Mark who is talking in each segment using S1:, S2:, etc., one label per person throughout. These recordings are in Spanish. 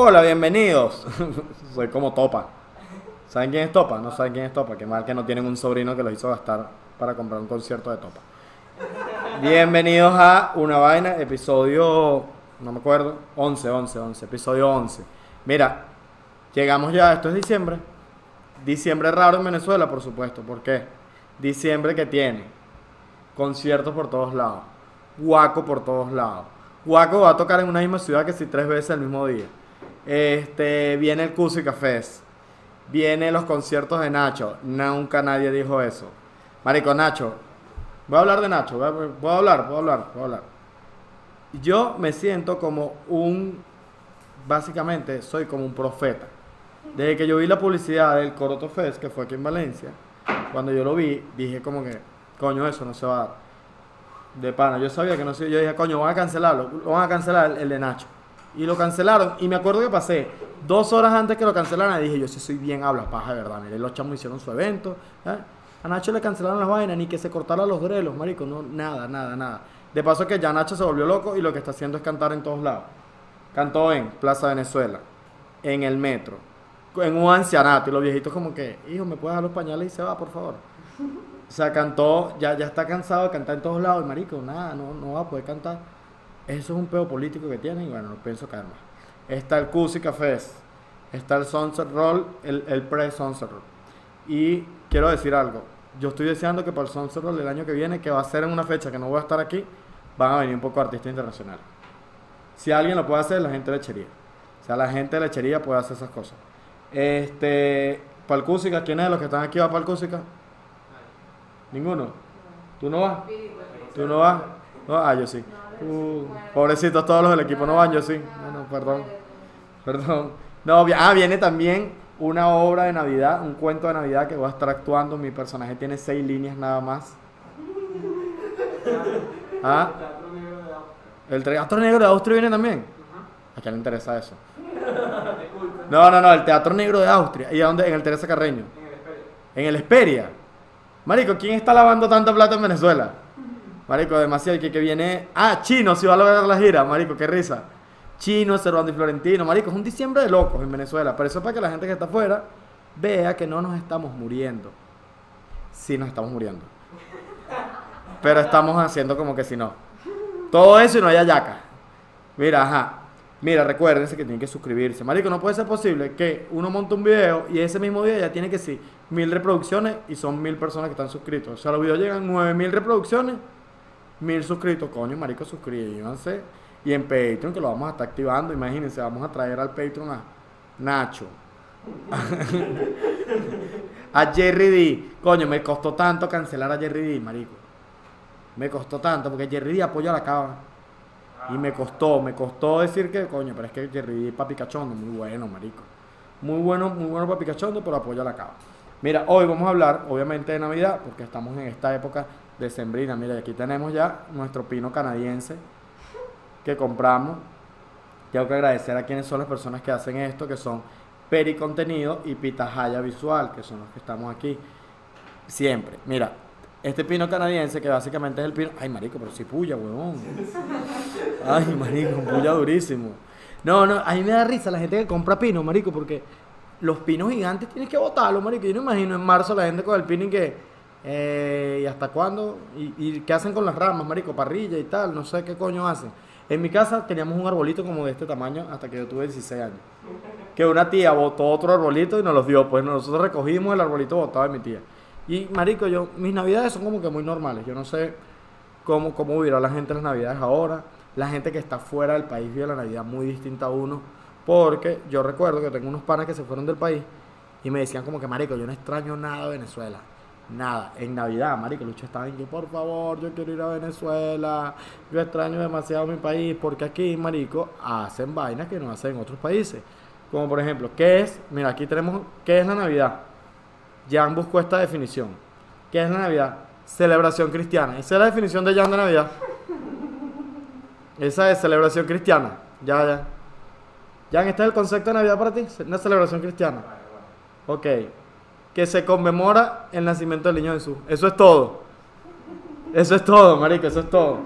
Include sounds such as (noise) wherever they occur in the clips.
S1: Hola, bienvenidos. (laughs) Soy como Topa. ¿Saben quién es Topa? No saben quién es Topa. Qué mal que no tienen un sobrino que los hizo gastar para comprar un concierto de Topa. Bienvenidos a Una Vaina, episodio, no me acuerdo, 11, 11, 11, episodio 11. Mira, llegamos ya, esto es diciembre. Diciembre raro en Venezuela, por supuesto. ¿Por qué? Diciembre que tiene conciertos por todos lados. Guaco por todos lados. Guaco va a tocar en una misma ciudad que si tres veces el mismo día. Este, viene el Cusi Cafés. Viene los conciertos de Nacho. Nunca nadie dijo eso. Marico, Nacho. Voy a hablar de Nacho. voy a- hablar, puedo hablar, puedo hablar. Yo me siento como un. Básicamente, soy como un profeta. Desde que yo vi la publicidad del Coroto Fest, que fue aquí en Valencia, cuando yo lo vi, dije como que, coño, eso no se va a dar. De pana, yo sabía que no se Yo dije, coño, van a cancelarlo. Lo van a cancelar el, el de Nacho. Y lo cancelaron. Y me acuerdo que pasé dos horas antes que lo cancelaran. Y dije, yo sí soy bien habla paja, de verdad. Mire, los chamos hicieron su evento. ¿eh? A Nacho le cancelaron las vainas, ni que se cortara los drelos, marico. No, nada, nada, nada. De paso que ya Nacho se volvió loco y lo que está haciendo es cantar en todos lados. Cantó en Plaza Venezuela, en el metro, en un ancianato. Y los viejitos como que, hijo, ¿me puedes dar los pañales y se va, por favor? O sea, cantó, ya, ya está cansado de cantar en todos lados. Y marico, nada, no, no va a poder cantar. Eso es un pedo político que tiene y bueno, no pienso caer más. Está el Cusi Cafés, está el Sunset Roll, el, el pre-Sunset Roll. Y quiero decir algo. Yo estoy deseando que para el Sunset Roll el año que viene, que va a ser en una fecha que no voy a estar aquí, van a venir un poco artistas internacionales. Si alguien lo puede hacer, la gente de lechería. O sea, la gente de lechería puede hacer esas cosas. Este, para el Cúsica, ¿quiénes de los que están aquí va para el Cúsica? Ninguno. ¿Tú no vas? ¿Tú no vas? No, ah, yo sí. Uh, pobrecitos todos los del equipo no van, yo sí. Bueno, perdón. Perdón. No, ah, viene también una obra de Navidad, un cuento de Navidad que voy a estar actuando. Mi personaje tiene seis líneas nada más. ¿Ah? ¿El Teatro Negro de Austria viene también? ¿A quién le interesa eso? No, no, no, el Teatro Negro de Austria. ¿Y a dónde? En el Teresa Carreño. En el Esperia. Marico, ¿quién está lavando tanta plata en Venezuela? Marico, demasiado. Que, que viene. Ah, Chino, si va a lograr la gira. Marico, qué risa. Chino, Cervando y Florentino. Marico, es un diciembre de locos en Venezuela. Pero eso es para que la gente que está afuera vea que no nos estamos muriendo. Sí, nos estamos muriendo. Pero estamos haciendo como que si no. Todo eso y no hay yaca. Mira, ajá. Mira, recuérdense que tienen que suscribirse. Marico, no puede ser posible que uno monte un video y ese mismo día ya tiene que sí, mil reproducciones y son mil personas que están suscritos. O sea, los videos llegan nueve mil reproducciones, mil suscritos. Coño, marico, suscríbanse. Y en Patreon, que lo vamos a estar activando, imagínense, vamos a traer al Patreon a Nacho. (laughs) a Jerry D. Coño, me costó tanto cancelar a Jerry D, marico. Me costó tanto, porque Jerry D apoya la cava. Y me costó, me costó decir que, coño, pero es que Jerry D es papi cachondo, muy bueno, marico. Muy bueno, muy bueno papi cachondo, pero apoya la cava. Mira, hoy vamos a hablar, obviamente, de Navidad, porque estamos en esta época decembrina. Mira, aquí tenemos ya nuestro pino canadiense que compramos. Tengo que agradecer a quienes son las personas que hacen esto, que son Peri Contenido y Pitahaya Visual, que son los que estamos aquí siempre. Mira, este pino canadiense, que básicamente es el pino. Ay, marico, pero si puya, huevón. Ay, marico, puya durísimo. No, no, a mí me da risa la gente que compra pino, marico, porque los pinos gigantes tienes que botarlos, marico. Yo no imagino en marzo la gente con el pino y que. Eh, ¿Y hasta cuándo? ¿Y, ¿Y qué hacen con las ramas, marico? Parrilla y tal, no sé qué coño hacen. En mi casa teníamos un arbolito como de este tamaño hasta que yo tuve 16 años. Que una tía botó otro arbolito y nos los dio. Pues nosotros recogimos el arbolito botado de mi tía. Y marico, yo, mis navidades son como que muy normales. Yo no sé cómo, cómo vivirá la gente las navidades ahora. La gente que está fuera del país vive la navidad muy distinta a uno. Porque yo recuerdo que tengo unos panas que se fueron del país y me decían como que, marico, yo no extraño nada de Venezuela. Nada. En Navidad, marico, Lucho estaba en que, por favor, yo quiero ir a Venezuela. Yo extraño demasiado mi país. Porque aquí, marico, hacen vainas que no hacen en otros países. Como por ejemplo, ¿qué es? Mira, aquí tenemos, ¿qué es la Navidad? Jan buscó esta definición. ¿Qué es la Navidad? Celebración cristiana. Esa es la definición de Jan de Navidad. Esa es celebración cristiana. Ya, ya. Jan, ¿este es el concepto de Navidad para ti? Una celebración cristiana. Ok. Que se conmemora el nacimiento del niño Jesús. Eso es todo. Eso es todo, marico, eso es todo.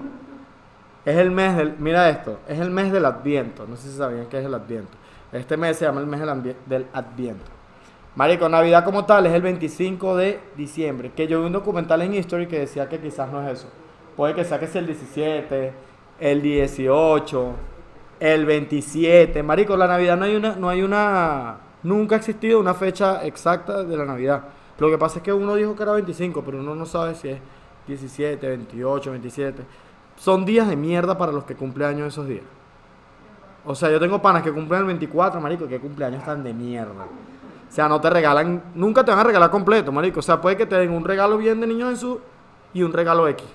S1: Es el mes del, mira esto, es el mes del Adviento. No sé si sabían qué es el Adviento. Este mes se llama el mes del, Adviento. Marico, Navidad como tal es el 25 de diciembre. Que yo vi un documental en History que decía que quizás no es eso. Puede que sea que sea el 17, el 18, el 27. Marico, la Navidad no hay una, no hay una, nunca ha existido una fecha exacta de la Navidad. Lo que pasa es que uno dijo que era 25, pero uno no sabe si es 17, 28, 27. Son días de mierda para los que cumplen años esos días. O sea, yo tengo panas que cumplen el 24, marico, que cumpleaños tan de mierda. O sea, no te regalan, nunca te van a regalar completo, marico. O sea, puede que te den un regalo bien de niño Jesús y un regalo X.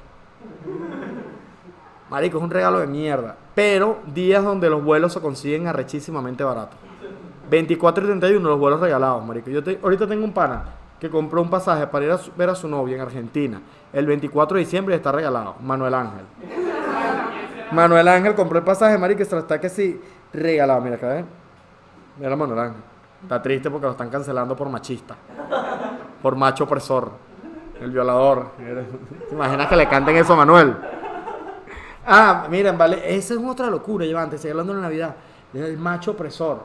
S1: Marico, es un regalo de mierda. Pero días donde los vuelos se consiguen arrechísimamente baratos. 24 y 31 los vuelos regalados, marico. Yo te- ahorita tengo un pana que compró un pasaje para ir a ver a su novia en Argentina. El 24 de diciembre está regalado. Manuel Ángel. Manuel Ángel compró el pasaje, marico, y se lo está que sí regalado. Mira acá, ¿eh? Mira Manuel Ángel. Está triste porque lo están cancelando por machista. Por macho opresor. El violador. ¿Te imaginas que le canten eso a Manuel? Ah, miren, vale, esa es otra locura, yo antes, estoy hablando de Navidad, el macho opresor.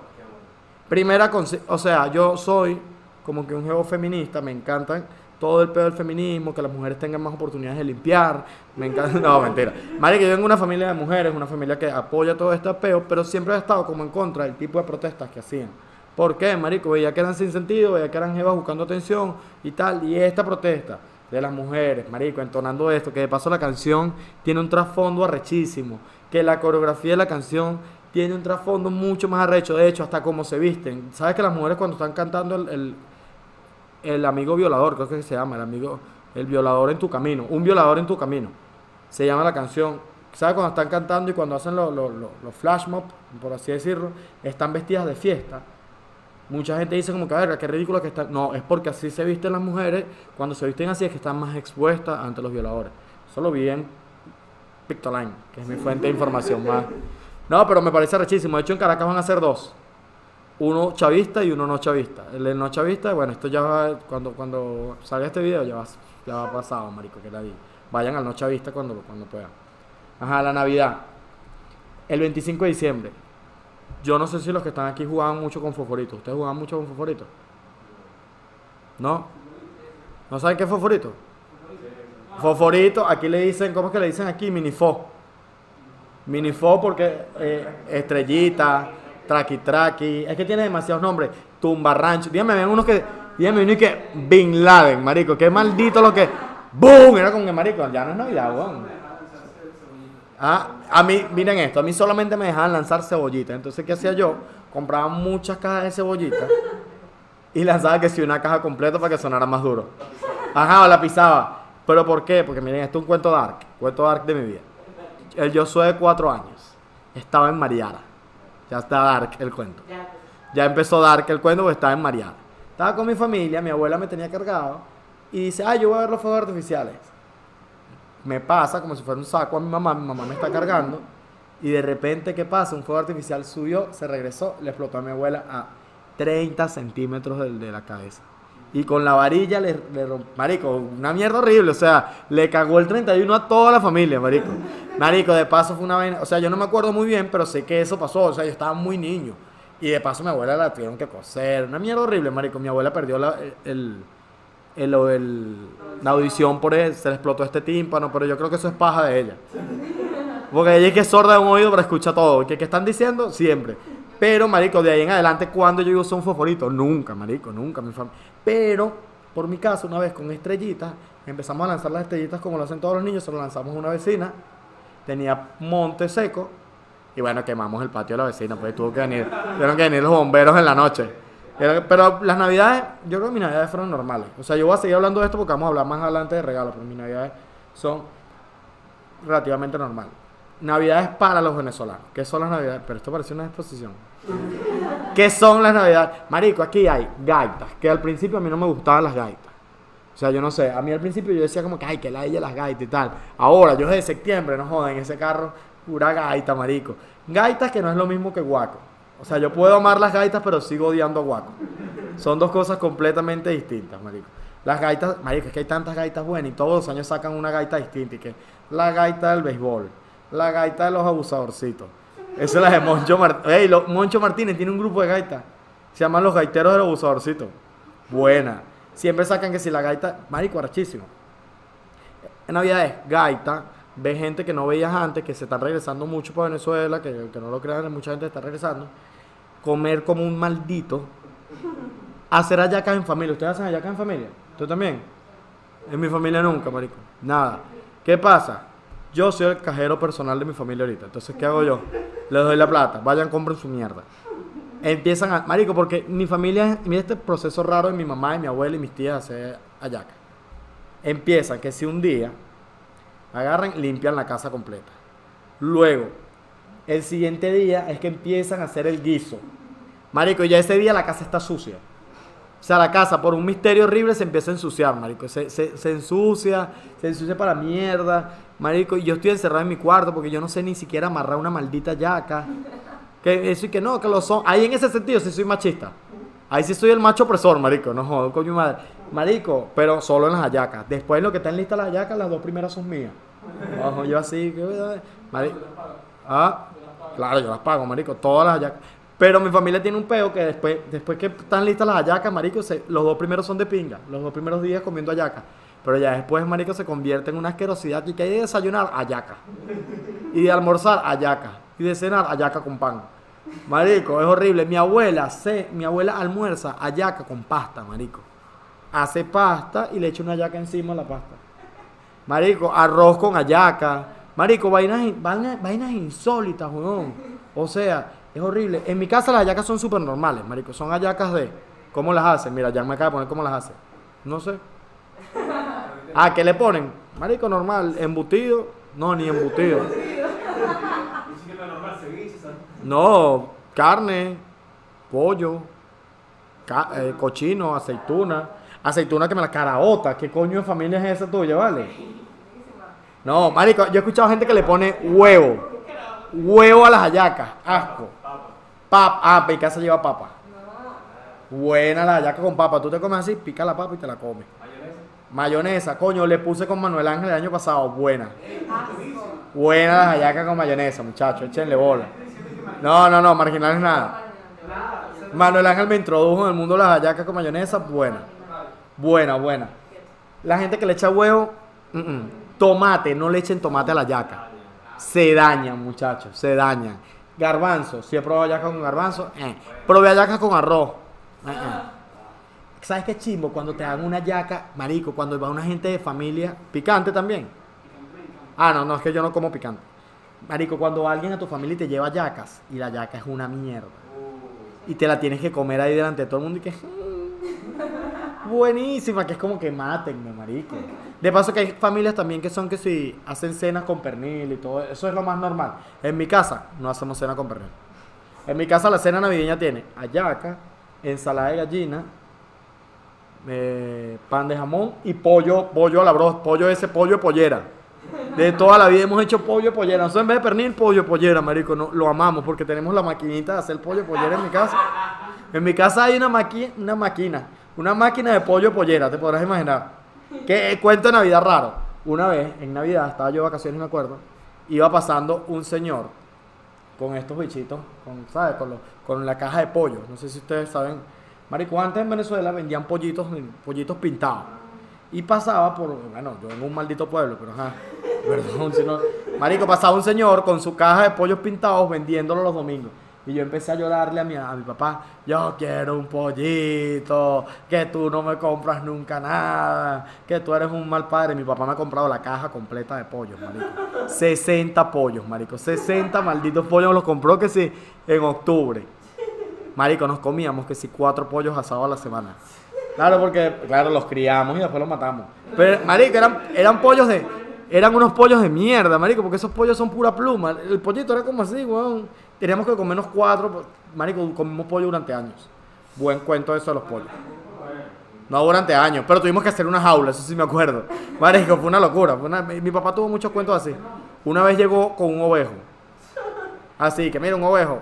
S1: Primera, o sea, yo soy como que un geo feminista, me encantan todo el pedo del feminismo, que las mujeres tengan más oportunidades de limpiar, me encanta, (laughs) no, mentira. Madre, que yo vengo una familia de mujeres, una familia que apoya todo este peo, pero siempre he estado como en contra del tipo de protestas que hacían. ¿Por qué, marico? Veía que eran sin sentido, veía que eran jevas buscando atención y tal, y esta protesta de las mujeres, marico, entonando esto, que de paso la canción tiene un trasfondo arrechísimo, que la coreografía de la canción tiene un trasfondo mucho más arrecho, de hecho, hasta cómo se visten. ¿Sabes que las mujeres cuando están cantando el, el, amigo violador, creo que se llama, el amigo, el violador en tu camino, un violador en tu camino, se llama la canción. ¿Sabes cuando están cantando y cuando hacen los, los flash mob, por así decirlo, están vestidas de fiesta? Mucha gente dice como que, verga, qué ridículo que están. No, es porque así se visten las mujeres. Cuando se visten así es que están más expuestas ante los violadores. Eso lo vi en Pictoline, que es mi fuente de información más. No, pero me parece rechísimo. De hecho, en Caracas van a ser dos. Uno chavista y uno no chavista. El no chavista, bueno, esto ya va, cuando, cuando salga este video ya va, ya va pasado, marico, que la di. Vayan al no chavista cuando, cuando puedan. Ajá, la Navidad. El 25 de diciembre. Yo no sé si los que están aquí jugaban mucho con fosforito. ¿Ustedes jugaban mucho con fosforito? ¿No? ¿No saben qué es fosforito? Fosforito, aquí le dicen, ¿cómo es que le dicen aquí? Minifo. Minifo porque eh, estrellita, traqui traqui, es que tiene demasiados nombres. Tumba rancho. Dígame, ven unos que, dígame uno y que Bin Laden, marico, qué maldito lo que. ¡Boom! Era como que marico, ya no es Navidad, weón. Ah, a mí, miren esto, a mí solamente me dejaban lanzar cebollitas. Entonces, ¿qué hacía yo? Compraba muchas cajas de cebollitas y lanzaba que si una caja completa para que sonara más duro. Ajá, la pisaba. ¿Pero por qué? Porque miren, esto es un cuento dark, cuento dark de mi vida. El Josué de cuatro años estaba en Mariara. Ya está dark el cuento. Ya empezó dark el cuento porque estaba en Mariara. Estaba con mi familia, mi abuela me tenía cargado y dice, ah, yo voy a ver los fuegos artificiales me pasa como si fuera un saco a mi mamá, mi mamá me está cargando y de repente, ¿qué pasa? Un fuego artificial subió, se regresó, le explotó a mi abuela a 30 centímetros de, de la cabeza. Y con la varilla le, le romp- Marico, una mierda horrible, o sea, le cagó el 31 a toda la familia, marico. Marico, de paso fue una vaina, o sea, yo no me acuerdo muy bien, pero sé que eso pasó, o sea, yo estaba muy niño. Y de paso mi abuela la tuvieron que coser, una mierda horrible, marico. Mi abuela perdió la- el, el, el- la audición por él, se le explotó este tímpano, pero yo creo que eso es paja de ella. Porque ella es que es sorda de un oído, pero escucha todo. ¿Qué, qué están diciendo? Siempre. Pero, marico, de ahí en adelante, cuando yo uso un fosforito? Nunca, marico, nunca. Mi fam- Pero, por mi caso, una vez con estrellitas, empezamos a lanzar las estrellitas como lo hacen todos los niños, se lo lanzamos a una vecina, tenía monte seco, y bueno, quemamos el patio de la vecina, pues tuvo que venir, tuvieron que venir los bomberos en la noche. Pero las navidades, yo creo que mis navidades fueron normales. O sea, yo voy a seguir hablando de esto porque vamos a hablar más adelante de regalos, pero mis navidades son relativamente normales. Navidades para los venezolanos. ¿Qué son las navidades? Pero esto parece una exposición. ¿Qué son las navidades? Marico, aquí hay gaitas, que al principio a mí no me gustaban las gaitas. O sea, yo no sé, a mí al principio yo decía como que, ay, que la ella las gaitas y tal. Ahora, yo desde septiembre, no joden, ese carro, pura gaita, marico. Gaitas que no es lo mismo que guaco. O sea, yo puedo amar las gaitas, pero sigo odiando a guaco. Son dos cosas completamente distintas, marico. Las gaitas, marico, es que hay tantas gaitas buenas y todos los años sacan una gaita distinta. Y que la gaita del béisbol, la gaita de los abusadorcitos, Esa es la de Moncho Martínez. Moncho Martínez tiene un grupo de gaitas. Se llaman los gaiteros del abusadorcito. Buena. Siempre sacan que si la gaita, marico, arrachísimo. En Navidad es gaita, ve gente que no veías antes, que se están regresando mucho para Venezuela, que, que no lo crean, mucha gente está regresando. Comer como un maldito. Hacer hallacas en familia. ¿Ustedes hacen hallacas en familia? ¿Tú también? En mi familia nunca, marico. Nada. ¿Qué pasa? Yo soy el cajero personal de mi familia ahorita. Entonces, ¿qué hago yo? Les doy la plata. Vayan, compren su mierda. Empiezan a... Marico, porque mi familia... Mira este proceso raro de mi mamá y mi abuela y mis tías hacer hallaca. Empiezan que si un día agarran, limpian la casa completa. Luego, el siguiente día es que empiezan a hacer el guiso. Marico, ya ese día la casa está sucia. O sea, la casa, por un misterio horrible, se empieza a ensuciar, marico. Se, se, ensucia, se ensucia para mierda. Marico, yo estoy encerrado en mi cuarto porque yo no sé ni siquiera amarrar una maldita yaca. Que eso y que no, que lo son. Ahí en ese sentido sí soy machista. Ahí sí soy el macho opresor, marico. No jodo, coño madre. Marico, pero solo en las hallacas. Después lo que están listas las hallacas, las dos primeras son mías. Ojo, yo así, que marico. Ah, claro, yo las pago, marico. Todas las hallacas. Pero mi familia tiene un peo que después, después que están listas las hallacas, marico, los dos primeros son de pinga. Los dos primeros días comiendo hallacas. Pero ya después, marico, se convierte en una asquerosidad y que hay de desayunar, hallaca. Y de almorzar, hallaca. Y de cenar, hallaca con pan. Marico, es horrible. Mi abuela, se, mi abuela almuerza hallaca con pasta, marico. Hace pasta y le echa una hallaca encima a la pasta. Marico, arroz con hallaca. Marico, vainas, vainas, vainas insólitas, weón. O sea, es horrible. En mi casa las hallacas son súper normales, marico. Son hallacas de... ¿Cómo las hacen? Mira, ya me acaba de poner cómo las hace. No sé. Ah, ¿qué le ponen? Marico, normal. ¿Embutido? No, ni embutido. No, carne, pollo, eh, cochino, aceituna. Aceituna que me la caraota. ¿Qué coño de familia es esa tuya, vale? No, marico, yo he escuchado gente que le pone huevo. Huevo a las hallacas. Asco. Papa. Ah, mi casa lleva papa. Buena la hallaca con papa. Tú te comes así, pica la papa y te la comes. Mayonesa, coño, le puse con Manuel Ángel el año pasado. Buena. Buena la hallaca con mayonesa, muchachos. Échenle bola. No, no, no, marginal es nada. Manuel Ángel me introdujo en el mundo de las hallacas con mayonesa. Buena. Buena, buena. La gente que le echa huevo, tomate, no le echen tomate a la hallaca. Se dañan, muchachos, se dañan. Garbanzo, si he probado hallaca con garbanzo, eh. Probé hallaca con arroz. ¿Sabes qué chimbo? Cuando te dan una yaca, marico, cuando va una gente de familia, picante también. Ah, no, no, es que yo no como picante. Marico, cuando alguien a tu familia te lleva yacas y la yaca es una mierda. Y te la tienes que comer ahí delante de todo el mundo y que... (laughs) Buenísima, que es como que mátenme, marico. De paso que hay familias también que son que si hacen cenas con pernil y todo, eso es lo más normal. En mi casa no hacemos cena con pernil. En mi casa la cena navideña tiene ayaca, ensalada de gallina, eh, pan de jamón y pollo, pollo a la bros, pollo ese pollo de pollera. De toda la vida hemos hecho pollo pollera. Nosotros en vez de pernil, pollo pollera, marico. No, lo amamos porque tenemos la maquinita de hacer pollo pollera en mi casa. En mi casa hay una, una máquina, una máquina de pollo pollera, te podrás imaginar. Que cuento de Navidad raro. Una vez, en Navidad, estaba yo de vacaciones, me acuerdo, iba pasando un señor con estos bichitos, con, ¿sabes? Con, con la caja de pollo. No sé si ustedes saben Marico, antes en Venezuela vendían pollitos, pollitos pintados. Y pasaba por, bueno, yo en un maldito pueblo, pero ajá, perdón, si no, Marico, pasaba un señor con su caja de pollos pintados vendiéndolo los domingos. Y yo empecé a llorarle a mi, a mi papá, yo quiero un pollito, que tú no me compras nunca nada, que tú eres un mal padre. Mi papá me ha comprado la caja completa de pollos, marico. 60 pollos, marico. 60 malditos pollos los compró que sí, en octubre. Marico, nos comíamos que si cuatro pollos asados a la semana. Claro, porque, claro, los criamos y después los matamos. Pero, marico, eran, eran pollos de... Eran unos pollos de mierda, marico, porque esos pollos son pura pluma. El pollito era como así, weón. Teníamos que comernos cuatro. Pues, marico, comimos pollo durante años. Buen cuento eso de los pollos. No durante años, pero tuvimos que hacer una jaula, eso sí me acuerdo. Marico, fue una locura. mi papá tuvo muchos cuentos así. Una vez llegó con un ovejo. Así, que mira, un ovejo.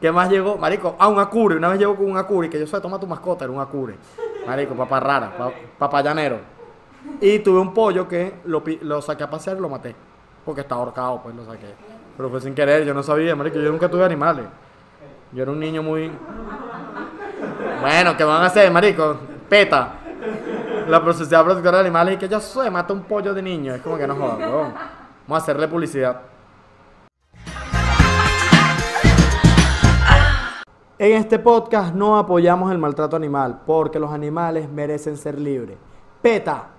S1: ¿Qué más llegó? Marico, a un acure. Una vez llegó con un acure, que yo sé, toma tu mascota, era un acure. Marico, papá rara, papá llanero. Y tuve un pollo que lo, lo saqué a pasear y lo maté. Porque estaba ahorcado, pues lo saqué. Pero fue sin querer, yo no sabía, marico, yo nunca tuve animales. Yo era un niño muy... Bueno, ¿qué van a hacer, marico? Peta. La Sociedad Protectora de Animales y que yo soy, mata un pollo de niño. Es como que no jodan, weón. Vamos a hacerle publicidad. En este podcast no apoyamos el maltrato animal porque los animales merecen ser libres. PETA.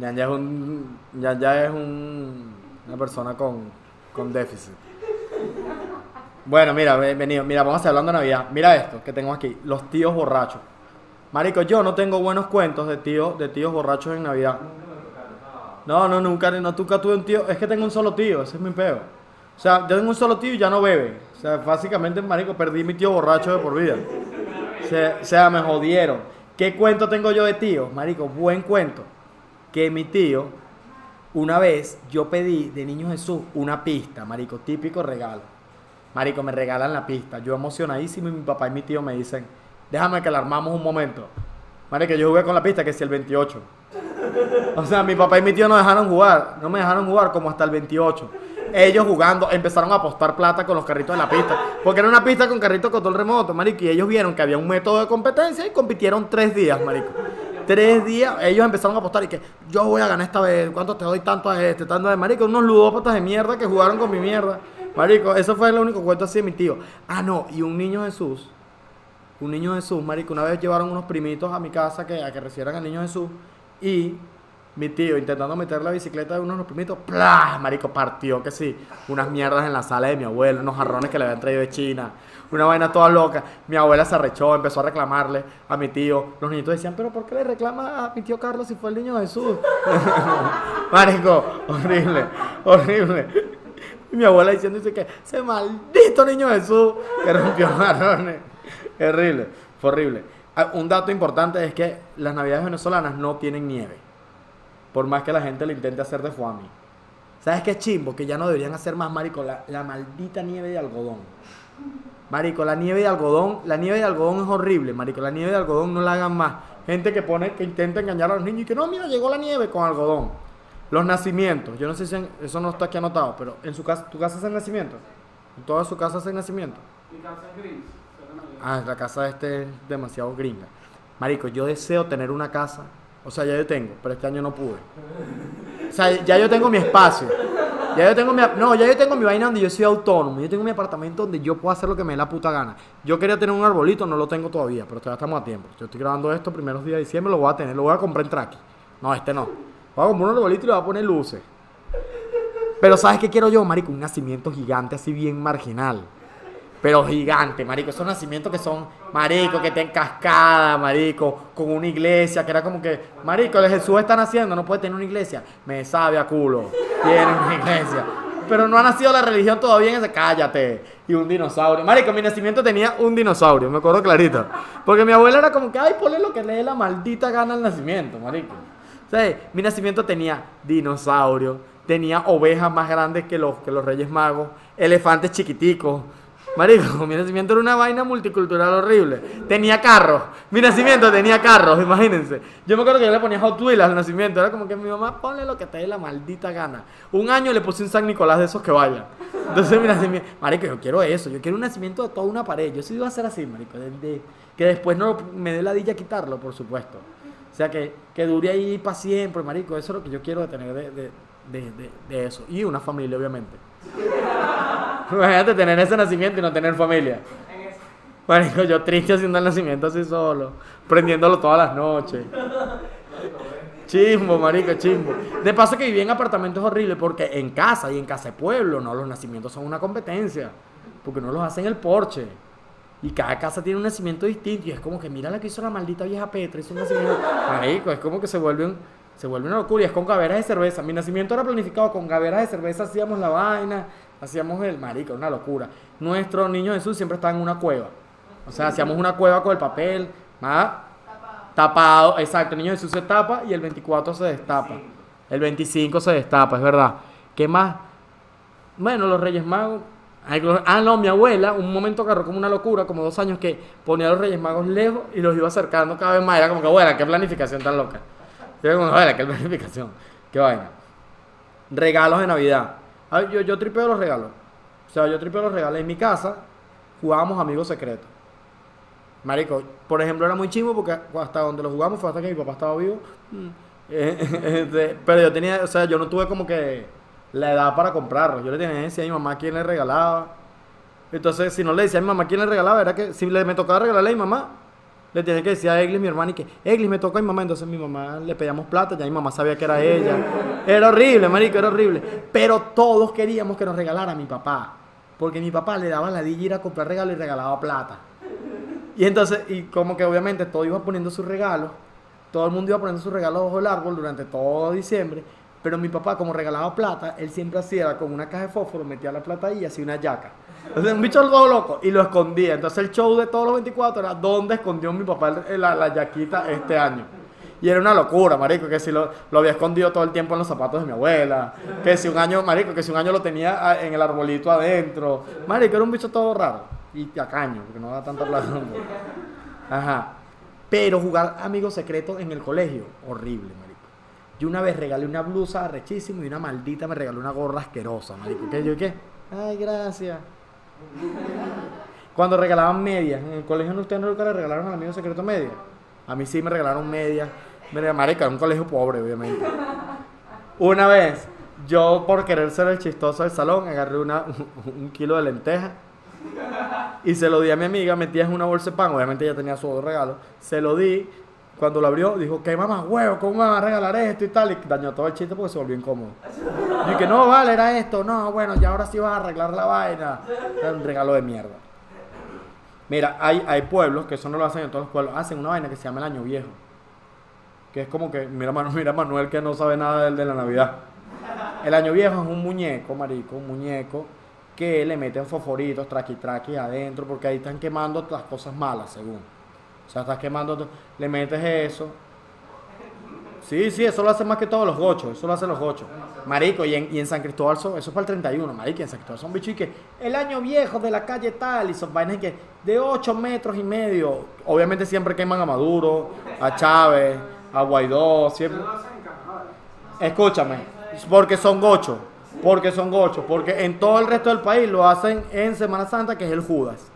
S1: Ya es un, ya es un, una persona con, con déficit. Bueno, mira, venido, mira, vamos a estar hablando de Navidad. Mira esto que tengo aquí, los tíos borrachos. Marico, yo no tengo buenos cuentos de tíos, de tíos borrachos en Navidad. No, no, nunca, no, nunca tuve un tío. Es que tengo un solo tío, ese es mi peo. O sea, yo tengo un solo tío y ya no bebe. O sea, básicamente, marico, perdí mi tío borracho de por vida. O sea, me jodieron. ¿Qué cuento tengo yo de tío? Marico, buen cuento. Que mi tío, una vez, yo pedí de Niño Jesús una pista, marico, típico regalo. Marico, me regalan la pista. Yo emocionadísimo y mi papá y mi tío me dicen, déjame que la armamos un momento. Marico, yo jugué con la pista que es el 28. O sea, mi papá y mi tío no dejaron jugar. No me dejaron jugar como hasta el 28. Ellos jugando empezaron a apostar plata con los carritos de la pista. Porque era una pista con carritos control remoto, marico. Y ellos vieron que había un método de competencia y compitieron tres días, marico. Tres días, ellos empezaron a apostar y que yo voy a ganar esta vez. ¿Cuánto te doy tanto a este? Tanto de marico. Unos ludópatas de mierda que jugaron con mi mierda. Marico, eso fue el único cuento así de mi tío. Ah, no, y un niño Jesús. Un niño Jesús, marico. Una vez llevaron unos primitos a mi casa que, a que recibieran al niño Jesús. Y mi tío intentando meter la bicicleta de uno de los primitos, ¡plá! Marico, partió que sí. Unas mierdas en la sala de mi abuelo, unos jarrones que le habían traído de China. Una vaina toda loca. Mi abuela se arrechó, empezó a reclamarle a mi tío. Los niñitos decían, ¿pero por qué le reclama a mi tío Carlos si fue el niño Jesús? (laughs) Marico, horrible, horrible. Y mi abuela diciendo dice que ese maldito niño Jesús que rompió (laughs) marrones. horrible, horrible. Ah, un dato importante es que las navidades venezolanas no tienen nieve. Por más que la gente lo intente hacer de fuami. ¿Sabes qué chimbo? Que ya no deberían hacer más, marico, la, la maldita nieve de algodón. Marico, la nieve de algodón, la nieve de algodón es horrible, marico. La nieve de algodón no la hagan más. Gente que pone, que intenta engañar a los niños y que no, mira, llegó la nieve con algodón. Los nacimientos, yo no sé si eso no está aquí anotado, pero en su casa, ¿tu casa es el nacimiento? ¿En toda su casa es el nacimiento? Mi casa es gris. Ah, la casa este es demasiado gringa. Marico, yo deseo tener una casa, o sea, ya yo tengo, pero este año no pude. O sea, ya yo tengo mi espacio. Ya yo tengo mi, no, ya yo tengo mi vaina donde yo soy autónomo. Yo tengo mi apartamento donde yo puedo hacer lo que me dé la puta gana. Yo quería tener un arbolito, no lo tengo todavía, pero todavía estamos a tiempo. Yo estoy grabando esto primeros días de diciembre, lo voy a tener, lo voy a comprar en Traki. No, este no. Voy a comprar un arbolito y le voy a poner luces. Pero ¿sabes qué quiero yo, marico? Un nacimiento gigante así bien marginal. Pero gigante, marico. Esos nacimientos que son, marico, que en cascada, marico, con una iglesia, que era como que, marico, el Jesús está naciendo, no puede tener una iglesia. Me sabe a culo. Tiene una iglesia. Pero no ha nacido la religión todavía en ese, cállate. Y un dinosaurio. Marico, mi nacimiento tenía un dinosaurio, me acuerdo clarito. Porque mi abuela era como que, ay, ponle lo que le dé la maldita gana al nacimiento, marico. Mi nacimiento tenía dinosaurio, tenía ovejas más grandes que los, que los Reyes Magos, elefantes chiquiticos. Marico, (laughs) mi nacimiento era una vaina multicultural horrible. Tenía carros. Mi nacimiento tenía carros, (laughs) imagínense. Yo me acuerdo que yo le ponía Hot Wheels al nacimiento. Era como que mi mamá, ponle lo que te dé la maldita gana. Un año le puse un San Nicolás de esos que vayan. Entonces mi nacimiento, marico, yo quiero eso. Yo quiero un nacimiento de toda una pared. Yo sí iba a ser así, marico. que después no me dé la dilla quitarlo, por supuesto. O sea, que, que dure ahí para siempre, marico. Eso es lo que yo quiero tener de, de, de, de eso. Y una familia, obviamente. (laughs) Imagínate tener ese nacimiento y no tener familia. Marico, yo triste haciendo el nacimiento así solo, prendiéndolo todas las noches. Chimbo, marico, chimbo. De paso que viví en apartamentos horribles porque en casa y en casa de pueblo, no, los nacimientos son una competencia. Porque no los hacen el porche. Y cada casa tiene un nacimiento distinto. Y es como que mira la que hizo la maldita vieja Petra. Hizo un nacimiento. Marico, es como que se vuelve, un, se vuelve una locura. Y es con gaveras de cerveza. Mi nacimiento era planificado con gaveras de cerveza. Hacíamos la vaina. Hacíamos el marico, una locura. Nuestro niño Jesús siempre estaba en una cueva. O sea, hacíamos una cueva con el papel. Tapado. Tapado. Exacto. El niño Jesús se tapa y el 24 se destapa. El 25 se destapa, es verdad. ¿Qué más? Bueno, los Reyes Magos. Ah, no, mi abuela, un momento agarró como una locura, como dos años, que ponía a los Reyes Magos lejos y los iba acercando cada vez más. Era como que, abuela, qué planificación tan loca. Yo como, abuela, qué planificación. Qué vaina. Regalos de Navidad. Ay, yo, yo tripeo los regalos. O sea, yo tripeo los regalos. En mi casa jugábamos amigos secretos. Marico, por ejemplo, era muy chimo porque hasta donde lo jugamos fue hasta que mi papá estaba vivo. Mm. Eh, (laughs) este, pero yo tenía, o sea, yo no tuve como que la edad para comprarlo. Yo le tenía que decir a mi mamá quién le regalaba. Entonces, si no le decía a mi mamá quién le regalaba, era que si le, me tocaba regalarle a mi mamá, le tenía que decir a Eglis, mi hermana, y que Eglis me toca a mi mamá. Entonces, mi mamá le pedíamos plata, ya mi mamá sabía que era ella. Era horrible, marico, era horrible. Pero todos queríamos que nos regalara a mi papá. Porque mi papá le daba la DJ a comprar regalos y regalaba plata. Y entonces, y como que obviamente todo iba poniendo sus regalos, todo el mundo iba poniendo sus regalos bajo el árbol durante todo diciembre, pero mi papá como regalaba plata, él siempre hacía con una caja de fósforo, metía la plata ahí y hacía una yaca. Entonces, un bicho todo loco y lo escondía. Entonces el show de todos los 24 era dónde escondió mi papá la, la yaquita este año. Y era una locura, marico, que si lo, lo había escondido todo el tiempo en los zapatos de mi abuela, que si un año, marico, que si un año lo tenía ah, en el arbolito adentro. Marico, era un bicho todo raro. Y tacaño, porque no da tanta plata. Ajá. Pero jugar amigos secretos en el colegio, horrible, marico. Yo una vez regalé una blusa rechísima y una maldita me regaló una gorra asquerosa, marico. ¿Qué? ¿Yo qué? Ay, gracias. (laughs) Cuando regalaban medias, en el colegio no ustedes nunca le regalaron al amigo secreto medias. A mí sí me regalaron medias. Mira, marica, un colegio pobre, obviamente. Una vez, yo por querer ser el chistoso del salón, agarré una, (laughs) un kilo de lentejas y se lo di a mi amiga, metía en una bolsa de pan, obviamente ella tenía su otro regalo, se lo di, cuando lo abrió, dijo, ¿qué mamá huevo? ¿Cómo me va a regalar esto y tal? Y dañó todo el chiste porque se volvió incómodo. Y que no, vale, era esto, no, bueno, ya ahora sí vas a arreglar la vaina. Un regalo de mierda. Mira, hay, hay pueblos, que eso no lo hacen en todos los pueblos, hacen una vaina que se llama el Año Viejo. Que es como que, mira, Manu- mira Manuel que no sabe nada del de la Navidad. El Año Viejo es un muñeco, marico, un muñeco que le meten fosforitos, traqui traqui adentro, porque ahí están quemando las cosas malas, según. O sea, estás quemando, le metes eso. Sí, sí, eso lo hacen más que todos los gochos, eso lo hacen los gochos. Marico, y en, y en San Cristóbal, son- eso es para el 31, marico, y en San Cristóbal son bichos y que el año viejo de la calle tal, y son vainas que de 8 metros y medio. Obviamente siempre queman a Maduro, a Chávez, a Guaidó, siempre. Escúchame, porque son gochos, porque son gochos, porque en todo el resto del país lo hacen en Semana Santa, que es el Judas.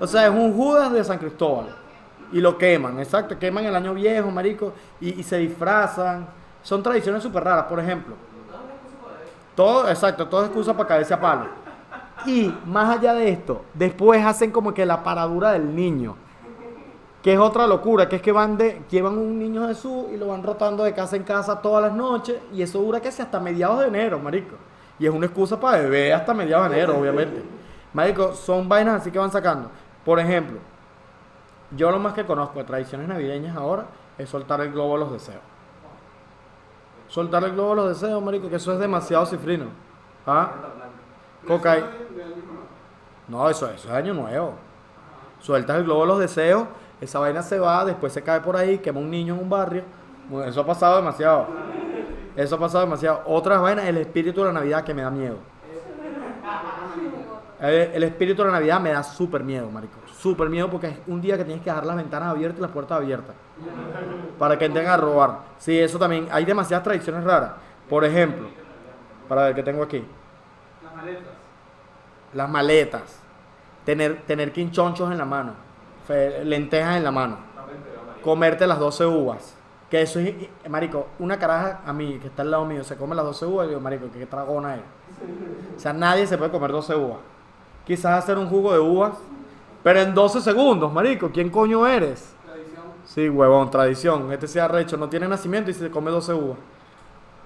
S1: O sea, es un Judas de San Cristóbal. Y lo queman, exacto, queman el año viejo, marico, y, se disfrazan. Son tradiciones súper raras, por ejemplo. Todo, exacto, todo es excusa para caerse a palo. Y más allá de esto, después hacen como que la paradura del niño. Que es otra locura, que es que van de, llevan un niño Jesús y lo van rotando de casa en casa todas las noches. Y eso dura casi hasta mediados de enero, marico. Y es una excusa para beber hasta mediados de enero, obviamente. Marico, son vainas así que van sacando. Por ejemplo, yo lo más que conozco de tradiciones navideñas ahora es soltar el globo a los deseos. Soltar el globo a los deseos, marico, que eso es demasiado cifrino. ¿Ah? Cocaína. No, eso, eso es año nuevo. Sueltas el globo a los deseos, esa vaina se va, después se cae por ahí, quema un niño en un barrio. Eso ha pasado demasiado. Eso ha pasado demasiado. Otras vainas, el espíritu de la Navidad que me da miedo. El, el espíritu de la Navidad me da súper miedo, marico. Súper miedo porque es un día que tienes que dejar las ventanas abiertas y las puertas abiertas. Para que entren a robar. Sí, eso también. Hay demasiadas tradiciones raras. Por ejemplo, para ver qué tengo aquí.
S2: Las maletas.
S1: Las maletas. Tener, tener quinchonchos en la mano. lentejas en la mano. Comerte las 12 uvas. Que eso es, marico, una caraja a mí que está al lado mío se come las 12 uvas y digo, marico, qué tragona es. O sea, nadie se puede comer 12 uvas. Quizás hacer un jugo de uvas, pero en 12 segundos, marico, ¿quién coño eres?
S2: Tradición.
S1: Sí, huevón, tradición. Este sea recho, no tiene nacimiento y se come 12 uvas.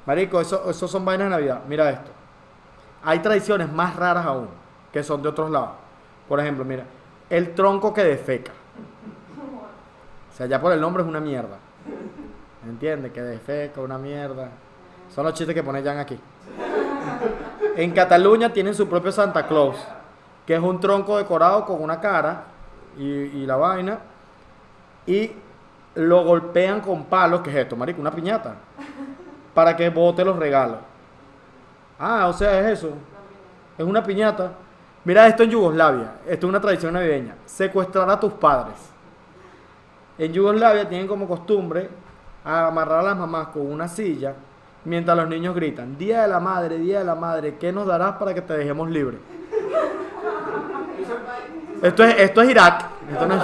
S1: Marico, eso, eso son vainas de Navidad. Mira esto. Hay tradiciones más raras aún, que son de otros lados. Por ejemplo, mira, el tronco que defeca. O sea, ya por el nombre es una mierda. ¿Me entiendes? Que defeca, una mierda. Son los chistes que pone Jan aquí. En Cataluña tienen su propio Santa Claus, que es un tronco decorado con una cara y, la vaina y lo golpean con palos, que es esto, marico? Una piñata, para que bote los regalos. Ah, o sea, es eso. Es una piñata. Mira esto en Yugoslavia. Esto es una tradición navideña. Secuestrar a tus padres. En Yugoslavia tienen como costumbre amarrar a las mamás con una silla mientras los niños gritan, Día de la Madre, Día de la Madre, ¿qué nos darás para que te dejemos libre? Esto es, esto es Irak. Esto no es-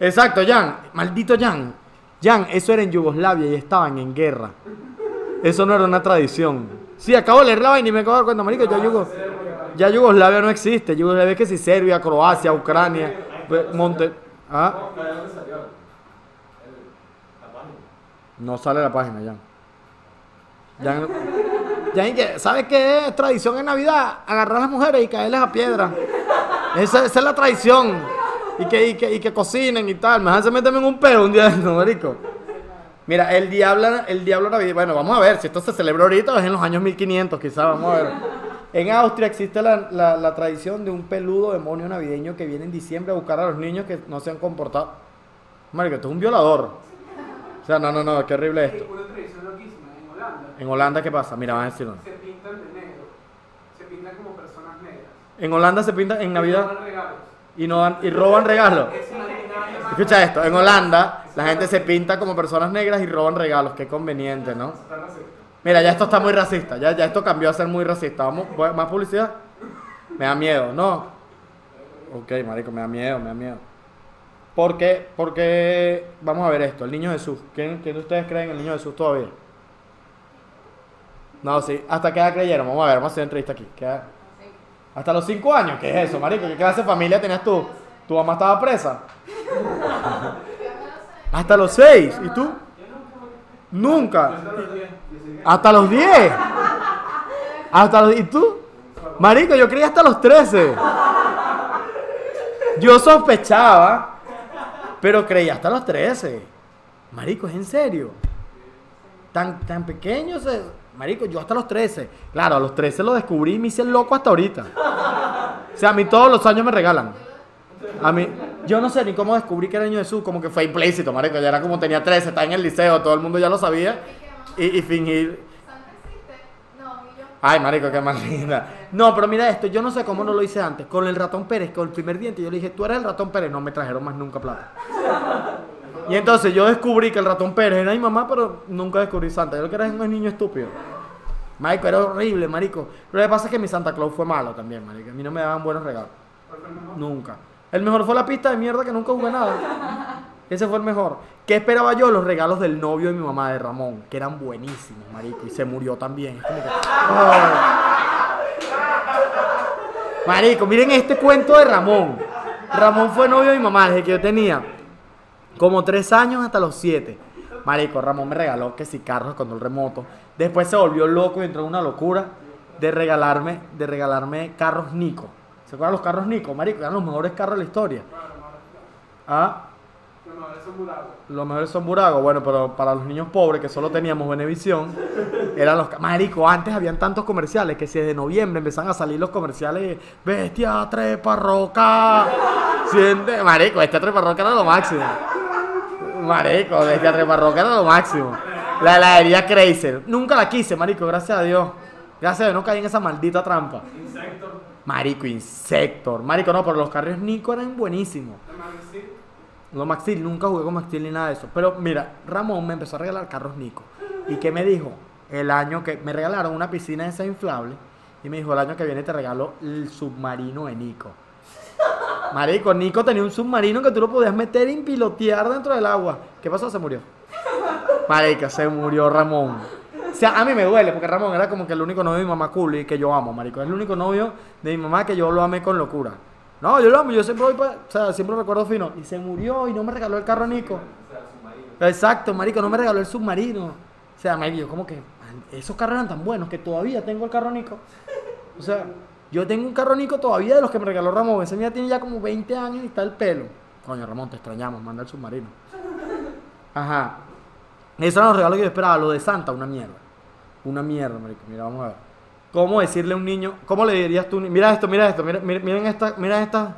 S1: Exacto, Jan. Maldito Jan. Jan, eso era en Yugoslavia y estaban en guerra. Eso no era una tradición. Sí, acabo de leer la vaina y me acabo de dar cuenta, marico, ya, Yugo- ya Yugoslavia no existe. Yugoslavia es que si Serbia, Croacia, Ucrania, pues, Monte... ¿Ah? No sale la página, Jan. Jan, Jan. ¿sabes qué es tradición en Navidad? Agarrar a las mujeres y caerles a piedra. Esa, esa es la tradición. Y que, y, que, y que cocinen y tal. Mejor se meten en un peo un día de esto, marico. Mira, el diablo, el diablo navideño. Bueno, vamos a ver si esto se celebra ahorita o es en los años 1500, quizás. Vamos a ver. En Austria existe la, la- la tradición de un peludo demonio navideño que viene en diciembre a buscar a los niños que no se han comportado. Marico, esto es un violador. O sea, no, no, no, qué horrible esto.
S2: En Holanda.
S1: ¿qué pasa? Mira, van a decirlo.
S2: Se pintan de negro. Se pintan como personas negras.
S1: En Holanda se pinta en Navidad y, no dan- y roban regalos. Escucha esto, en Holanda la gente se pinta como personas negras y roban regalos, qué conveniente, ¿no? Mira, ya esto está muy racista, ya, ya esto cambió a ser muy racista. Vamos, más publicidad. Me da miedo, ¿no? Ok, marico, me da miedo, me da miedo. Porque, porque, vamos a ver esto, el niño Jesús. ¿Quién, quién de ustedes creen en el niño Jesús todavía? No, sí. ¿Hasta qué edad creyeron? Vamos a ver, vamos a hacer entrevista aquí. ¿Qué edad? ¿Hasta los 5 años? ¿Qué es eso, marico? ¿Qué clase de familia tenías tú? ¿Tu mamá estaba presa? Hasta los 6. ¿Y tú? Nunca. Hasta los 10. Hasta los, ¿Y tú? Marico, yo creía hasta los 13. Yo sospechaba, pero creía hasta los 13. Marico, es en serio. Tan, tan pequeño, se- marico, yo hasta los 13. Claro, a los 13 lo descubrí y me hice loco hasta ahorita. O sea, a mí todos los años me regalan. A mí, yo no sé ni cómo descubrí que era niño Jesús, como que fue implícito, marico. Ya era como tenía 13, está en el liceo, todo el mundo ya lo sabía. Y, y fingir. Ay, marico, qué más linda. No, pero mira esto, yo no sé cómo no lo hice antes. Con el ratón Pérez, con el primer diente, yo le dije, tú eres el ratón Pérez. No me trajeron más nunca plata. Y entonces yo descubrí que el ratón Pérez era mi mamá, pero nunca descubrí Santa. Yo lo que era un niño estúpido. Marico, era horrible, marico. Lo que pasa es que mi Santa Claus fue malo también, marico. A mí no me daban buenos regalos. Nunca. El mejor fue la pista de mierda que nunca jugué nada. Ese fue el mejor. ¿Qué esperaba yo? Los regalos del novio de mi mamá, de Ramón, que eran buenísimos, marico. Y se murió también. Es como que- Oh. Marico, miren este cuento de Ramón. Ramón fue novio de mi mamá desde que yo tenía como tres años hasta los siete. Marico, Ramón me regaló que si carros con el remoto. Después se volvió loco y entró en una locura de regalarme, de regalarme carros Nico. ¿Se acuerdan los carros Nico? Marico, eran los mejores carros de la historia. Ah,
S2: No, no, eso es murado.
S1: los mejores son Burago. Bueno, pero para los niños pobres que solo teníamos Benevisión, eran los. Marico, antes habían tantos comerciales que si desde noviembre empezaban a salir los comerciales. Bestia, trepa, roca. (laughs) Siente. Marico, bestia, trepa, roca era lo máximo. Marico, bestia, trepa, roca era lo máximo. La heladería Chrysler. Nunca la quise, Marico, gracias a Dios. Gracias a Dios no caí en esa maldita trampa.
S2: Insector.
S1: Marico, Insector. Marico, no, pero los carros Nico eran buenísimos. No, Maxil, nunca jugué con Maxil ni nada de eso. Pero mira, Ramón me empezó a regalar carros Nico. ¿Y qué me dijo? El año que me regalaron una piscina de esa inflable. Y me dijo, el año que viene te regalo el submarino de Nico. Marico, Nico tenía un submarino que tú lo podías meter y pilotear dentro del agua. ¿Qué pasó? Se murió. Marica, se murió Ramón. O sea, a mí me duele porque Ramón era como que el único novio de mi mamá cool y que yo amo, marico. Es el único novio de mi mamá que yo lo amé con locura. No, yo lo amo, yo siempre voy pa- o sea, siempre recuerdo fino. Y se murió y no me regaló el carro Nico. Exacto, marico, no me regaló el submarino. O sea, yo como que esos carros eran tan buenos que todavía tengo el carro Nico. O sea, yo tengo un carro Nico todavía de los que me regaló Ramón. Ese mía tiene ya como 20 años y está el pelo. Coño, Ramón, te extrañamos, manda el submarino. Ajá. Esos eran los regalos que yo esperaba. Lo de Santa, una mierda. Una mierda, marico. Mira, vamos a ver. ¿Cómo decirle a un niño? ¿Cómo le dirías tú? Mira esto, mira esto. Mira- miren esta, mira esta.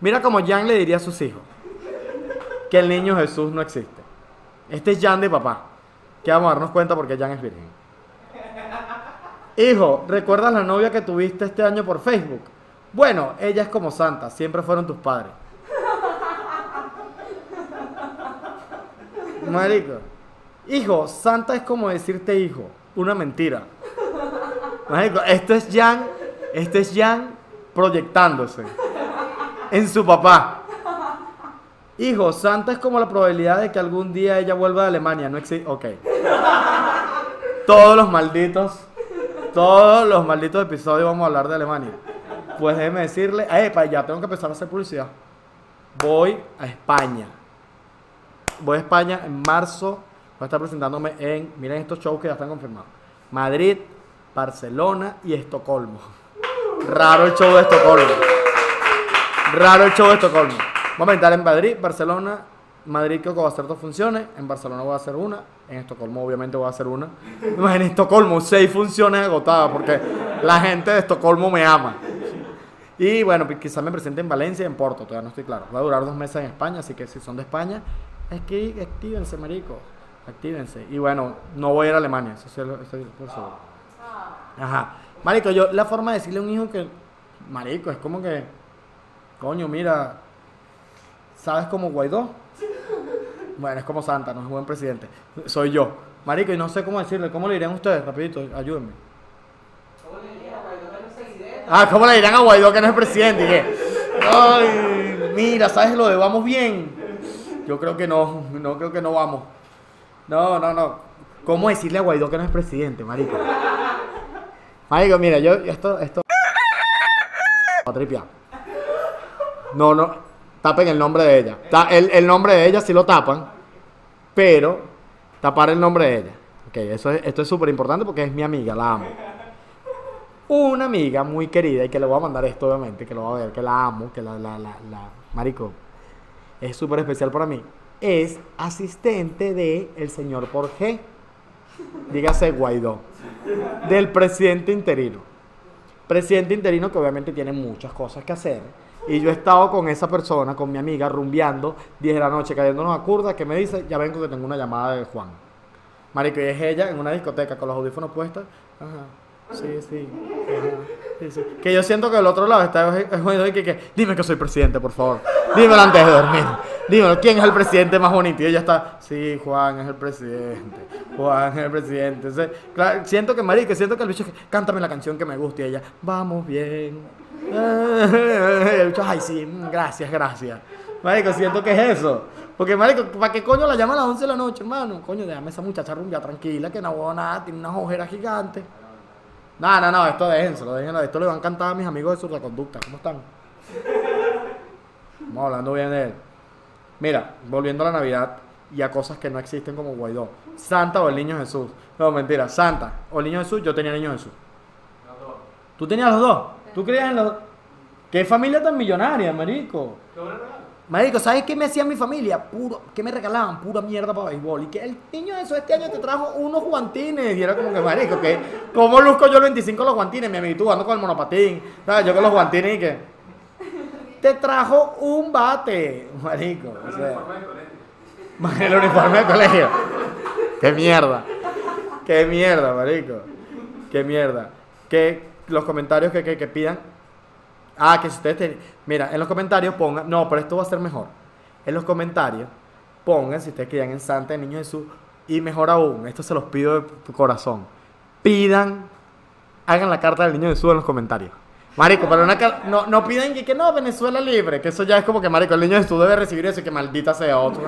S1: Mira como Jan le diría a sus hijos. Que el niño Jesús no existe. Este es Jan de papá. Que vamos a darnos cuenta porque Jan es virgen. Hijo, ¿recuerdas la novia que tuviste este año por Facebook? Bueno, ella es como Santa, siempre fueron tus padres. (laughs) Marico. Hijo, Santa es como decirte hijo, una mentira. Marico, esto es Jan, esto es Jan proyectándose en su papá. Hijo, Santa es como la probabilidad de que algún día ella vuelva de Alemania. No existe. Ok. Todos los malditos, todos los malditos episodios vamos a hablar de Alemania. Pues déjeme decirle, epa, ya tengo que empezar a hacer publicidad. Voy a España. Voy a España en marzo. Voy a estar presentándome en, miren estos shows que ya están confirmados. Madrid, Barcelona y Estocolmo. Raro el show de Estocolmo. Raro el show de Estocolmo. Vamos a estar en Madrid, Barcelona, Madrid creo que va a hacer dos funciones, en Barcelona voy a hacer una, en Estocolmo obviamente voy a hacer una. En Estocolmo seis funciones agotadas porque la gente de Estocolmo me ama. Y bueno, pues quizás me presente en Valencia y en Porto, todavía no estoy claro. Va a durar dos meses en España, así que si son de España, es que actívense, marico, actívense. Y bueno, no voy a ir a Alemania, eso sí, lo- estoy por seguro. Ajá. Marico, yo la forma de decirle a un hijo que, marico, es como que, coño, mira, ¿sabes como Guaidó? Bueno, es como Santa, no es buen presidente. Soy yo. Marico, y no sé cómo decirle, ¿cómo le dirían ustedes? Rapidito, ayúdenme. Ah, ¿cómo le dirán a Guaidó que no es presidente? Que, Ay, mira, ¿sabes lo de vamos bien? Yo creo que no, no creo que no vamos. No, no, no. ¿Cómo decirle a Guaidó que no es presidente, marico? Marico, mira, yo, esto, esto... A. No, no, tapen el nombre de ella. El, el nombre de ella sí lo tapan, pero tapar el nombre de ella. Ok, eso es, esto es súper importante porque es mi amiga, la amo. Una amiga muy querida y que le voy a mandar esto obviamente, que lo va a ver, que la amo, que la, la, la, la- marico, es súper especial para mí. Es asistente de el señor Porge, dígase Guaidó, del presidente interino. Presidente interino que obviamente tiene muchas cosas que hacer. Y yo he estado con esa persona, con mi amiga, rumbeando 10 de la noche, cayéndonos a curda, que me dice, ya vengo que tengo una llamada de Juan. Marico, y es ella en una discoteca con los audífonos puestos. Ajá. Sí, sí. Ajá. sí, sí. Que yo siento que del otro lado está es Guaidó y que, que, dime que soy presidente, por favor. Dímelo antes de dormir. Dímelo, ¿quién es el presidente más bonito? Y ella está, sí, Juan es el presidente. Juan es el presidente. Claro, siento que, marico, siento que el bicho es que, cántame la canción que me gusta y ella, vamos bien. (laughs) El ay, sí, mm, gracias, gracias. Marico, siento que es eso. Porque, marico, ¿para qué coño la llama a las 11 de la noche, hermano? Coño, déjame esa muchacha rumbia tranquila, que no hago nada, tiene unas ojeras gigantes. No, no, no, esto déjenselo, déjenlo. Esto le van a cantar a mis amigos de Conducta. ¿Cómo están? Vamos hablando bien de él. Mira, volviendo a la Navidad y a cosas que no existen como Guaidó. Santa o el Niño Jesús. No, mentira. Santa o el Niño Jesús, yo tenía Niño Jesús. ¿Tú tenías los dos? ¿Tú creías en los? ¿Qué familia tan millonaria, marico? Marico, ¿sabes qué me hacía mi familia? Puro, ¿qué me regalaban? Pura mierda para béisbol. Y que el niño de eso este año te trajo unos guantines. Y era como que, marico, que ¿cómo luzco yo el 25 los guantines? Mi amiguito ando con el monopatín. ¿Sabes? Yo con los guantines y que te trajo un bate, marico. O sea, (laughs) el uniforme de colegio. Qué mierda. Qué mierda, marico. Qué mierda. Que los comentarios que, que, pidan. Ah, que si ustedes tienen. Mira, en los comentarios pongan. No, pero esto va a ser mejor. En los comentarios pongan si ustedes creían en Santa, en Niño Jesús. Y mejor aún, esto se los pido de tu corazón. Pidan, hagan la carta del Niño Jesús en los comentarios. Marico, pero una no, no piden que, no, Venezuela libre, que eso ya es como que, Marico, el niño Jesús debe recibir eso y que maldita sea otro,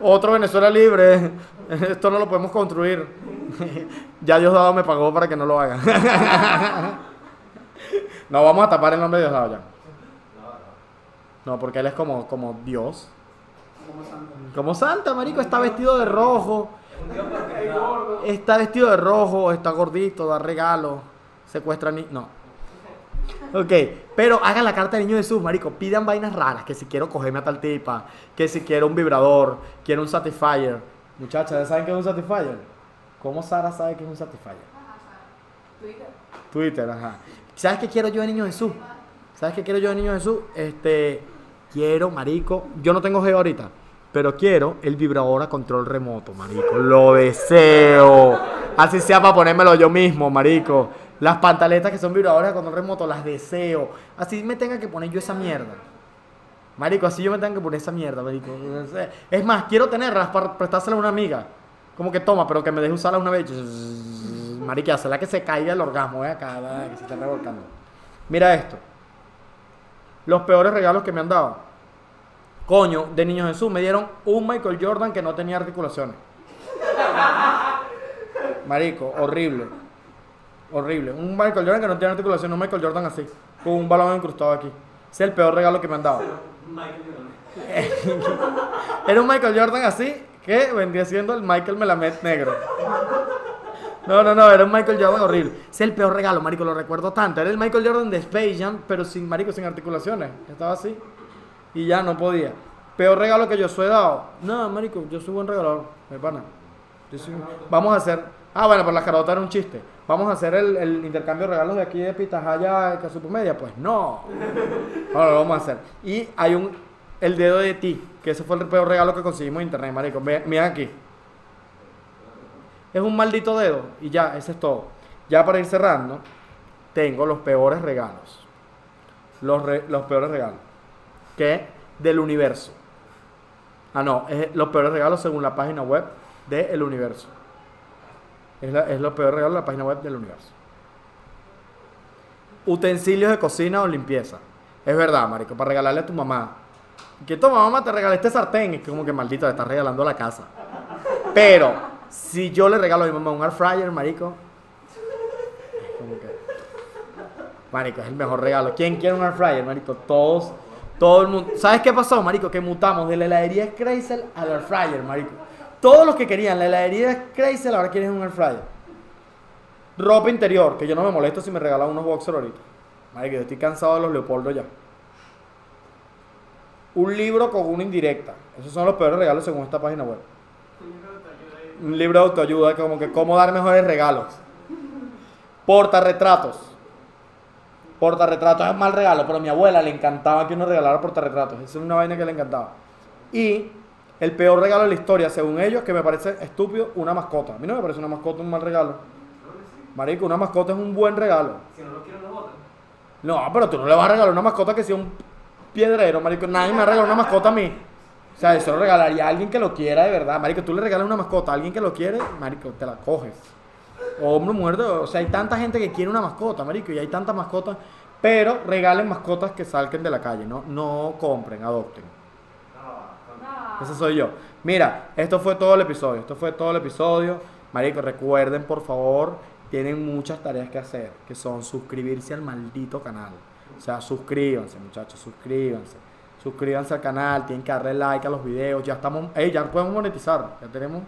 S1: otro Venezuela libre. (laughs) Esto no lo podemos construir. (laughs) ya Diosdado me pagó para que no lo haga. (laughs) no, vamos a tapar el nombre de Diosdado ya. No, porque él es como, como Dios.
S2: Como Santa.
S1: Como Santa, Marico, está vestido de rojo. Está vestido de rojo, está gordito, da regalo, secuestra ni... No. Ok, pero hagan la carta del niño Jesús, marico. Pidan vainas raras, que si quiero cogerme a tal tipa, que si quiero un vibrador, quiero un Satisfyer. Muchachas, ¿saben qué es un Satisfyer? ¿Cómo Sara sabe qué es un Satisfyer?
S3: Twitter.
S1: Twitter, ajá. ¿Sabes qué quiero yo de niño Jesús? ¿Sabes qué quiero yo de niño Jesús? Este, quiero, marico, yo no tengo geo ahorita, pero quiero el vibrador a control remoto, marico. Lo deseo. Así sea para ponérmelo yo mismo, marico. Las pantaletas que son vibradores a control remoto, las deseo. Así me tenga que poner yo esa mierda. Marico, así yo me tengo que poner esa mierda, marico. Es más, quiero tenerlas para prestárselas a una amiga. Como que toma, pero que me deje usarlas una vez. Marico, hacerla que se caiga el orgasmo, ¿eh? Acá, que se esté revolcando. Mira esto. Los peores regalos que me han dado. Coño, de Niño Jesús me dieron un Michael Jordan que no tenía articulaciones. Marico, horrible. Horrible. Un Michael Jordan que no tiene articulación, un Michael Jordan así, con un balón incrustado aquí. Ese es el peor regalo que me han dado. (laughs) Era un Michael Jordan así, que vendría siendo el Michael Melamed negro. No, no, no, era un Michael Jordan horrible. Es el peor regalo, marico, lo recuerdo tanto. Era el Michael Jordan de Space Jam, pero sin, marico, sin articulaciones. Estaba así. Y ya no podía. Peor regalo que yo soy dado. No, marico, yo soy buen regalador, mi pana. Yo soy- Vamos a hacer... Ah, bueno, por la carota era un chiste. Vamos a hacer el, el intercambio de regalos de aquí de Pitahaya a Supermedia. Pues no. No, lo vamos a hacer. Y hay un... El dedo de ti, que ese fue el peor regalo que conseguimos en internet, marico. Miren aquí. Es un maldito dedo y ya, ese es todo. Ya para ir cerrando, tengo los peores regalos. Los, los peores regalos. Que del universo. Ah, no, es los peores regalos según la página web del universo. Es, la- es los peores regalos de la página web del universo. Utensilios de cocina o limpieza. Es verdad, marico, para regalarle a tu mamá. Que toma, mamá, te regalé este sartén. Es como que maldito, le estás regalando la casa. Pero, si yo le regalo a mi mamá un air fryer, marico. como que- Marico, es el mejor regalo. ¿Quién quiere un air fryer, marico? Todos, todo el mundo. ¿Sabes qué pasó, marico? Que mutamos de la heladería Crazel al air fryer, marico. Todos los que querían la heladería Crazel ahora quieren un air fryer. Ropa interior, que yo no me molesto si me regalan unos boxers ahorita. Marico, yo estoy cansado de los Leopoldo ya. Un libro con una indirecta. Esos son los peores regalos según esta página web. Un libro de autoayuda, como que cómo dar mejores regalos. Portarretratos. Portarretratos es mal regalo, pero a mi abuela le encantaba que uno regalara portarretratos. Esa es una vaina que le encantaba. Y el peor regalo de la historia, según ellos, que me parece estúpido, una mascota. A mí no me parece una mascota un mal regalo. Marico, una mascota es un buen regalo.
S2: Si no lo quiero, lo botan.
S1: No, pero tú no le vas a regalar una mascota que sea un piedrero, marico. Nadie me va a regalar una mascota a mí. O sea, eso lo regalaría a alguien que lo quiera de verdad. Marico, tú le regalas una mascota a alguien que lo quiere, marico, te la coges. Hombre, mujer, o sea, hay tanta gente que quiere una mascota, marico, y hay tantas mascotas. Pero regalen mascotas que salquen de la calle, no, no compren, adopten.
S3: No.
S1: Ese soy yo. Mira, esto fue todo el episodio. Esto fue todo el episodio. Marico, recuerden, por favor, tienen muchas tareas que hacer, que son suscribirse al maldito canal. O sea, suscríbanse, muchachos, suscríbanse. Suscríbanse al canal, tienen que darle like a los videos. Ya estamos, ey, ya podemos monetizar. Ya tenemos,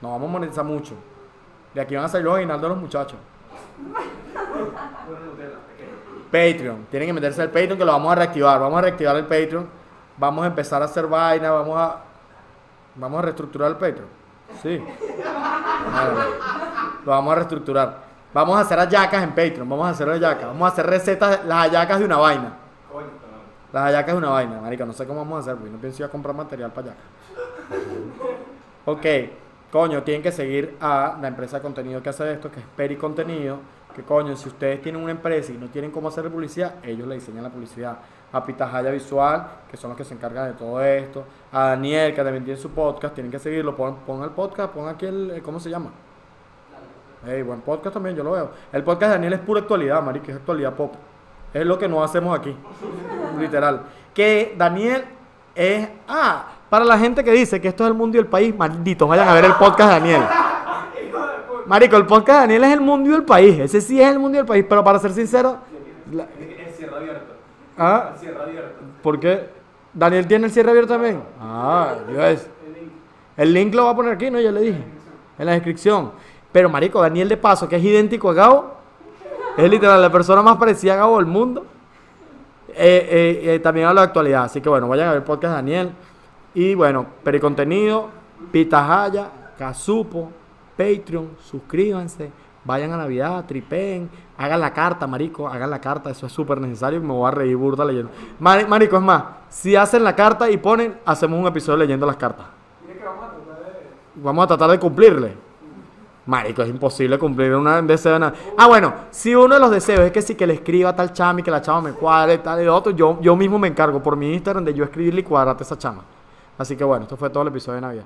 S1: no vamos a monetizar mucho. De aquí van a salir los aguinaldos los muchachos. Patreon. Tienen que meterse al Patreon que lo vamos a reactivar. Vamos a reactivar el Patreon. Vamos a empezar a hacer vaina. Vamos a. Vamos a reestructurar el Patreon. Sí. Lo vamos a reestructurar. Vamos a hacer hallacas en Patreon. Vamos a hacer hallacas. Vamos a hacer recetas, las hallacas de una vaina. Las hallacas de una vaina, marica. No sé cómo vamos a hacer, porque no pienso ir a comprar material para hallacas. Ok, coño, tienen que seguir a la empresa de contenido que hace esto, que es Peri Contenido. Que coño, si ustedes tienen una empresa y no tienen cómo hacer publicidad, ellos le diseñan la publicidad. A Pitahaya Visual, que son los que se encargan de todo esto. A Daniel, que también tiene su podcast, tienen que seguirlo. Pon, pon el podcast, pon aquí el. el- ¿Cómo se llama? Hey, buen podcast también, yo lo veo. El podcast de Daniel es pura actualidad, marica, es actualidad pop. Es lo que no hacemos aquí. Literal. Que Daniel es. Ah, para la gente que dice que esto es el mundo y el país, malditos, vayan a ver el podcast de Daniel. (laughs) Marico, el podcast de Daniel es el mundo y el país. Ese sí es el mundo y el país. Pero para ser sincero, la-
S2: Es cierre abierto.
S1: ¿ah?
S2: Es cierre abierto.
S1: ¿por qué? ¿Daniel tiene el cierre abierto también? Ah, Dios.
S2: El.
S1: El link lo va a poner aquí, ¿no? Ya le dije. En la descripción. Pero, marico, Daniel de Paso, que es idéntico a Gabo, es literal la persona más parecida a Gabo del mundo. Eh, eh, eh, también habla de actualidad. Así que, bueno, vayan a ver podcast Daniel. Y, bueno, pericontenido, Pitahaya, Casupo, Patreon, suscríbanse. Vayan a Navidad, tripeen, hagan la carta, marico, hagan la carta, eso es súper necesario me voy a reír burda leyendo. Mari- Marico, es más, si hacen la carta y ponen, hacemos un episodio leyendo las cartas.
S2: Vamos a tratar de
S1: cumplirle. Marico, es imposible cumplir un deseo de nada. Ah, bueno, si uno de los deseos es que sí que le escriba tal chama y que la chama me cuadre tal y otro, yo, yo mismo me encargo por mi Instagram de yo escribirle y cuadrarte esa chama. Así que bueno, esto fue todo el episodio de Navidad.